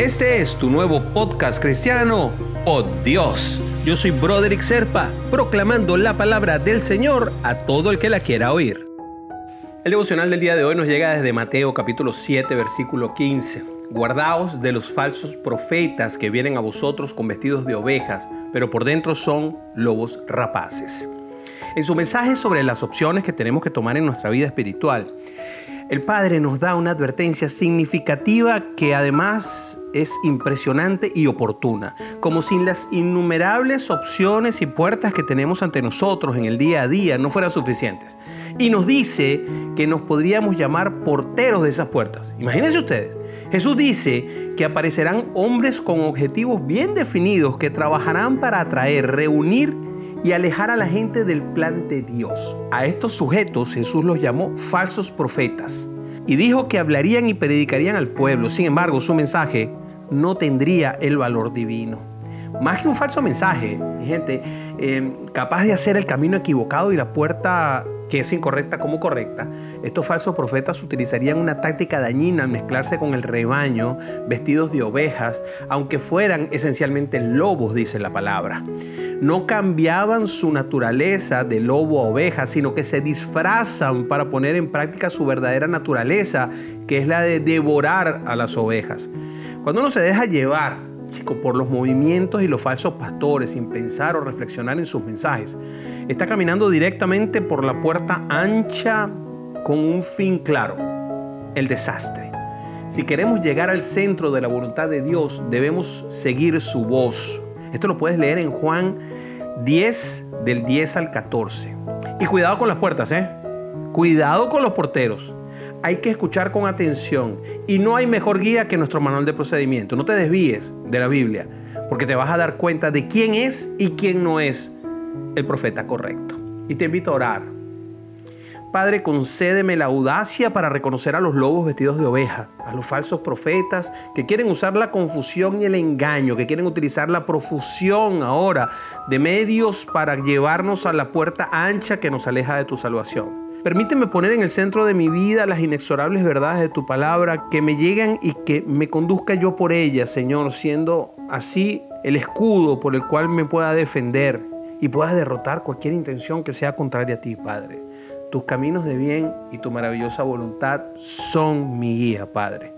Este es tu nuevo podcast cristiano, Oh Dios. Yo soy Broderick Serpa, proclamando la palabra del Señor a todo el que la quiera oír. El devocional del día de hoy nos llega desde Mateo capítulo 7, versículo 15. Guardaos de los falsos profetas que vienen a vosotros con vestidos de ovejas, pero por dentro son lobos rapaces. En su mensaje sobre las opciones que tenemos que tomar en nuestra vida espiritual, el Padre nos da una advertencia significativa que además es impresionante y oportuna, como si las innumerables opciones y puertas que tenemos ante nosotros en el día a día no fueran suficientes. Y nos dice que nos podríamos llamar porteros de esas puertas. Imagínense ustedes. Jesús dice que aparecerán hombres con objetivos bien definidos que trabajarán para atraer, reunir y alejar a la gente del plan de Dios. A estos sujetos Jesús los llamó falsos profetas y dijo que hablarían y predicarían al pueblo. Sin embargo, su mensaje no tendría el valor divino. Más que un falso mensaje, gente, eh, capaz de hacer el camino equivocado y la puerta que es incorrecta como correcta, estos falsos profetas utilizarían una táctica dañina al mezclarse con el rebaño, vestidos de ovejas, aunque fueran esencialmente lobos, dice la palabra. No cambiaban su naturaleza de lobo a oveja, sino que se disfrazan para poner en práctica su verdadera naturaleza, que es la de devorar a las ovejas. Cuando uno se deja llevar, chico, por los movimientos y los falsos pastores sin pensar o reflexionar en sus mensajes, está caminando directamente por la puerta ancha con un fin claro, el desastre. Si queremos llegar al centro de la voluntad de Dios, debemos seguir su voz. Esto lo puedes leer en Juan 10, del 10 al 14. Y cuidado con las puertas, ¿eh? Cuidado con los porteros hay que escuchar con atención y no hay mejor guía que nuestro manual de procedimiento. No te desvíes de la Biblia porque te vas a dar cuenta de quién es y quién no es el profeta correcto. Y te invito a orar. Padre, concédeme la audacia para reconocer a los lobos vestidos de oveja, a los falsos profetas que quieren usar la confusión y el engaño, que quieren utilizar la profusión ahora de medios para llevarnos a la puerta ancha que nos aleja de tu salvación. Permíteme poner en el centro de mi vida las inexorables verdades de tu palabra, que me lleguen y que me conduzca yo por ellas, Señor, siendo así el escudo por el cual me pueda defender y pueda derrotar cualquier intención que sea contraria a ti, Padre. Tus caminos de bien y tu maravillosa voluntad son mi guía, Padre.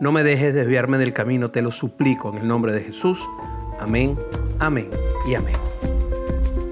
No me dejes desviarme del camino, te lo suplico en el nombre de Jesús. Amén, amén y amén.